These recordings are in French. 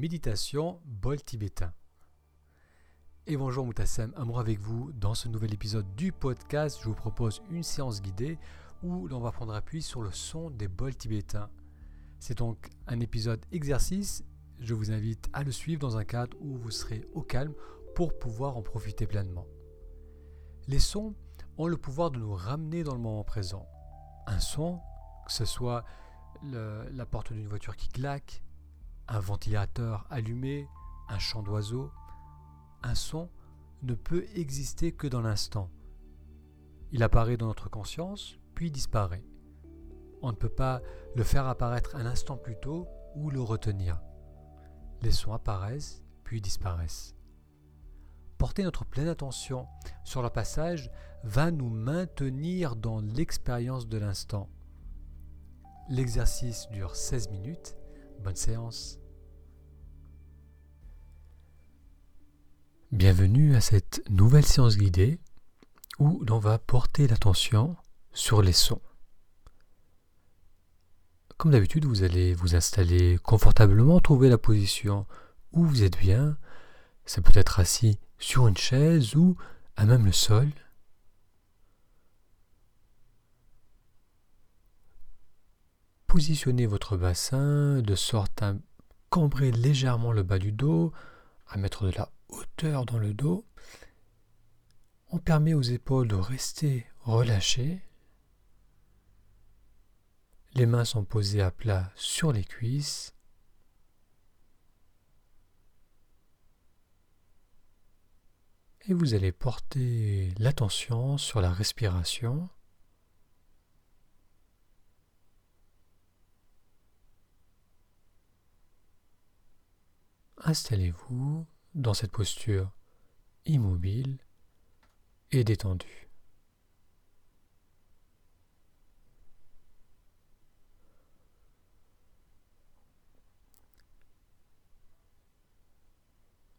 méditation bol tibétain. Et bonjour Moutassem, amour avec vous. Dans ce nouvel épisode du podcast, je vous propose une séance guidée où l'on va prendre appui sur le son des bols tibétains. C'est donc un épisode exercice. Je vous invite à le suivre dans un cadre où vous serez au calme pour pouvoir en profiter pleinement. Les sons ont le pouvoir de nous ramener dans le moment présent. Un son, que ce soit la porte d'une voiture qui claque, un ventilateur allumé, un chant d'oiseau, un son ne peut exister que dans l'instant. Il apparaît dans notre conscience, puis disparaît. On ne peut pas le faire apparaître un instant plus tôt ou le retenir. Les sons apparaissent, puis disparaissent. Porter notre pleine attention sur le passage va nous maintenir dans l'expérience de l'instant. L'exercice dure 16 minutes. Bonne séance. Bienvenue à cette nouvelle séance guidée où l'on va porter l'attention sur les sons. Comme d'habitude, vous allez vous installer confortablement, trouver la position où vous êtes bien. Ça peut être assis sur une chaise ou à même le sol. Positionnez votre bassin de sorte à cambrer légèrement le bas du dos, à mettre de la hauteur dans le dos. On permet aux épaules de rester relâchées. Les mains sont posées à plat sur les cuisses. Et vous allez porter l'attention sur la respiration. Installez-vous dans cette posture immobile et détendue.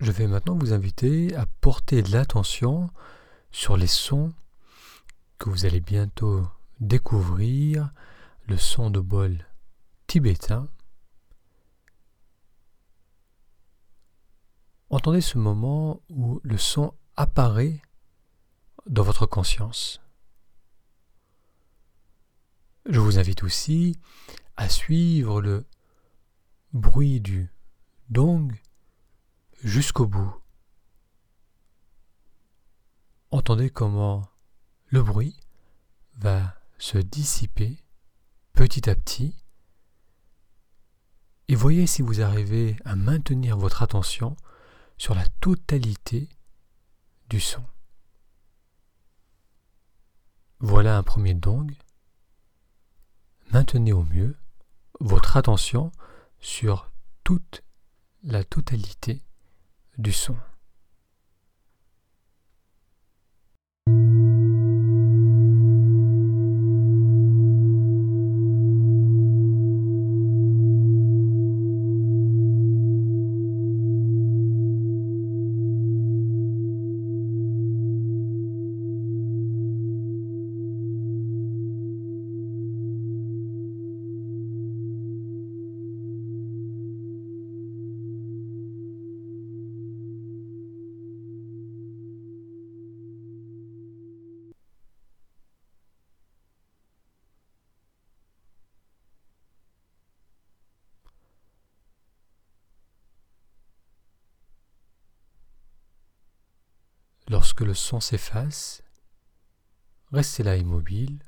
Je vais maintenant vous inviter à porter l'attention sur les sons que vous allez bientôt découvrir, le son de bol tibétain Entendez ce moment où le son apparaît dans votre conscience. Je vous invite aussi à suivre le bruit du dong jusqu'au bout. Entendez comment le bruit va se dissiper petit à petit et voyez si vous arrivez à maintenir votre attention sur la totalité du son. Voilà un premier dong. Maintenez au mieux votre attention sur toute la totalité du son. Lorsque le son s'efface, restez là immobile,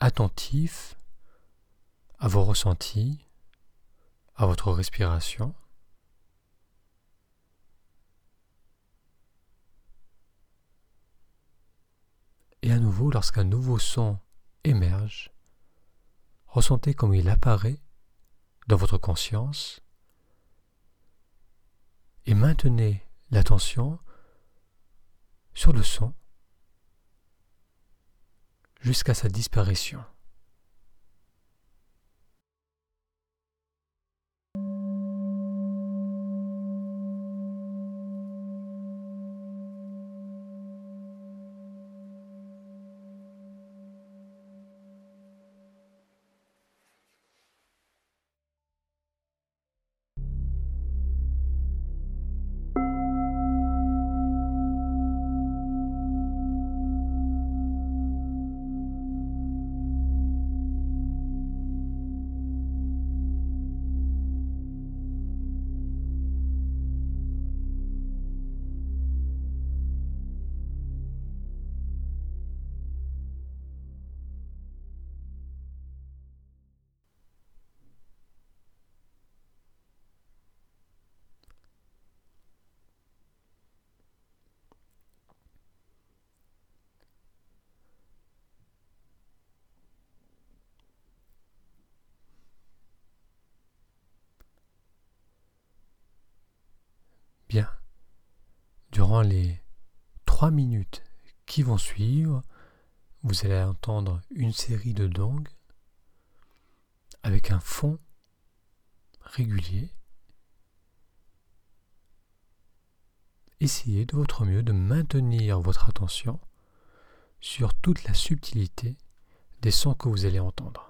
attentif à vos ressentis, à votre respiration. Et à nouveau, lorsqu'un nouveau son émerge, ressentez comme il apparaît dans votre conscience et maintenez l'attention sur le son jusqu'à sa disparition. Durant les trois minutes qui vont suivre, vous allez entendre une série de dongs avec un fond régulier. Essayez de votre mieux de maintenir votre attention sur toute la subtilité des sons que vous allez entendre.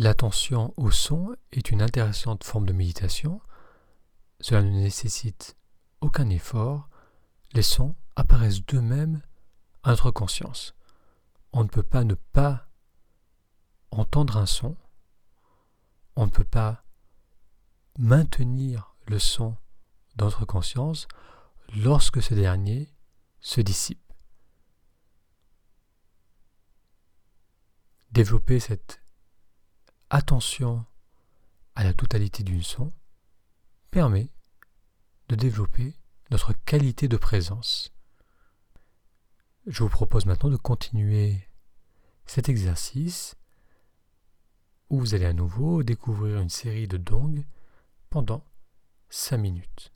L'attention au son est une intéressante forme de méditation. Cela ne nécessite aucun effort. Les sons apparaissent d'eux-mêmes à notre conscience. On ne peut pas ne pas entendre un son. On ne peut pas maintenir le son dans notre conscience lorsque ce dernier se dissipe. Développer cette attention à la totalité d'une son permet de développer notre qualité de présence. Je vous propose maintenant de continuer cet exercice où vous allez à nouveau découvrir une série de dongs pendant 5 minutes.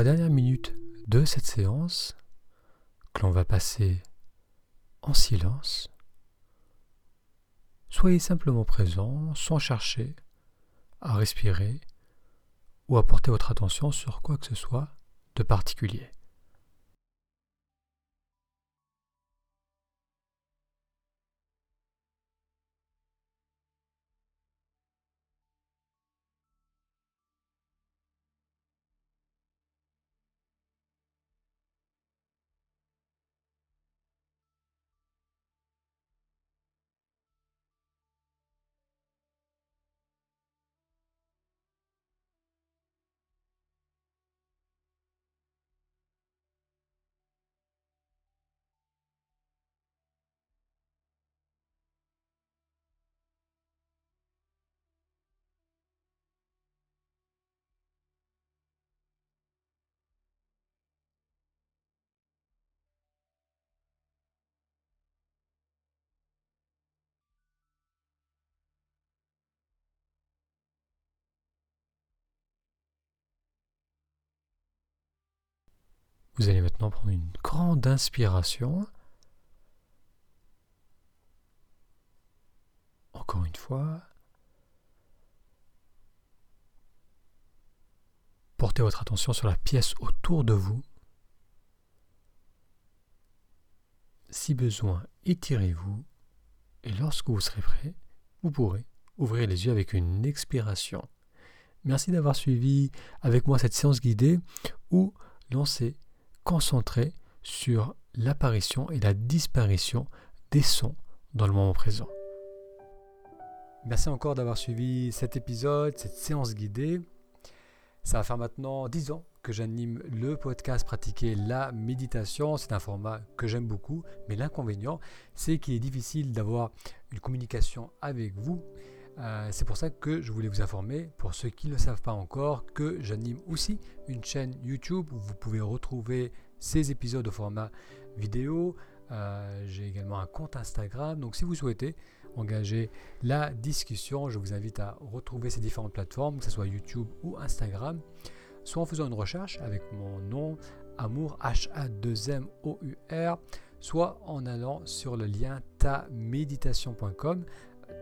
La dernière minute de cette séance, que l'on va passer en silence, soyez simplement présent sans chercher à respirer ou à porter votre attention sur quoi que ce soit de particulier. Vous allez maintenant prendre une grande inspiration. Encore une fois. Portez votre attention sur la pièce autour de vous. Si besoin, étirez-vous. Et lorsque vous serez prêt, vous pourrez ouvrir les yeux avec une expiration. Merci d'avoir suivi avec moi cette séance guidée où l'on s'est concentré sur l'apparition et la disparition des sons dans le moment présent. Merci encore d'avoir suivi cet épisode, cette séance guidée. Ça va faire maintenant 10 ans que j'anime le podcast Pratiquer la méditation. C'est un format que j'aime beaucoup, mais l'inconvénient, c'est qu'il est difficile d'avoir une communication avec vous. Euh, c'est pour ça que je voulais vous informer, pour ceux qui ne le savent pas encore, que j'anime aussi une chaîne YouTube où vous pouvez retrouver ces épisodes au format vidéo. Euh, j'ai également un compte Instagram. Donc si vous souhaitez engager la discussion, je vous invite à retrouver ces différentes plateformes, que ce soit YouTube ou Instagram, soit en faisant une recherche avec mon nom Amour H-A-2-M-O-U-R, soit en allant sur le lien taméditation.com,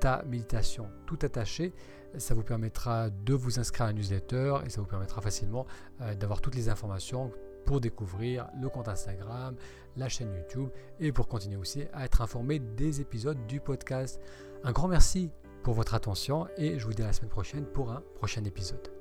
ta méditation tout attaché. Ça vous permettra de vous inscrire à un newsletter et ça vous permettra facilement euh, d'avoir toutes les informations pour découvrir le compte Instagram, la chaîne YouTube et pour continuer aussi à être informé des épisodes du podcast. Un grand merci pour votre attention et je vous dis à la semaine prochaine pour un prochain épisode.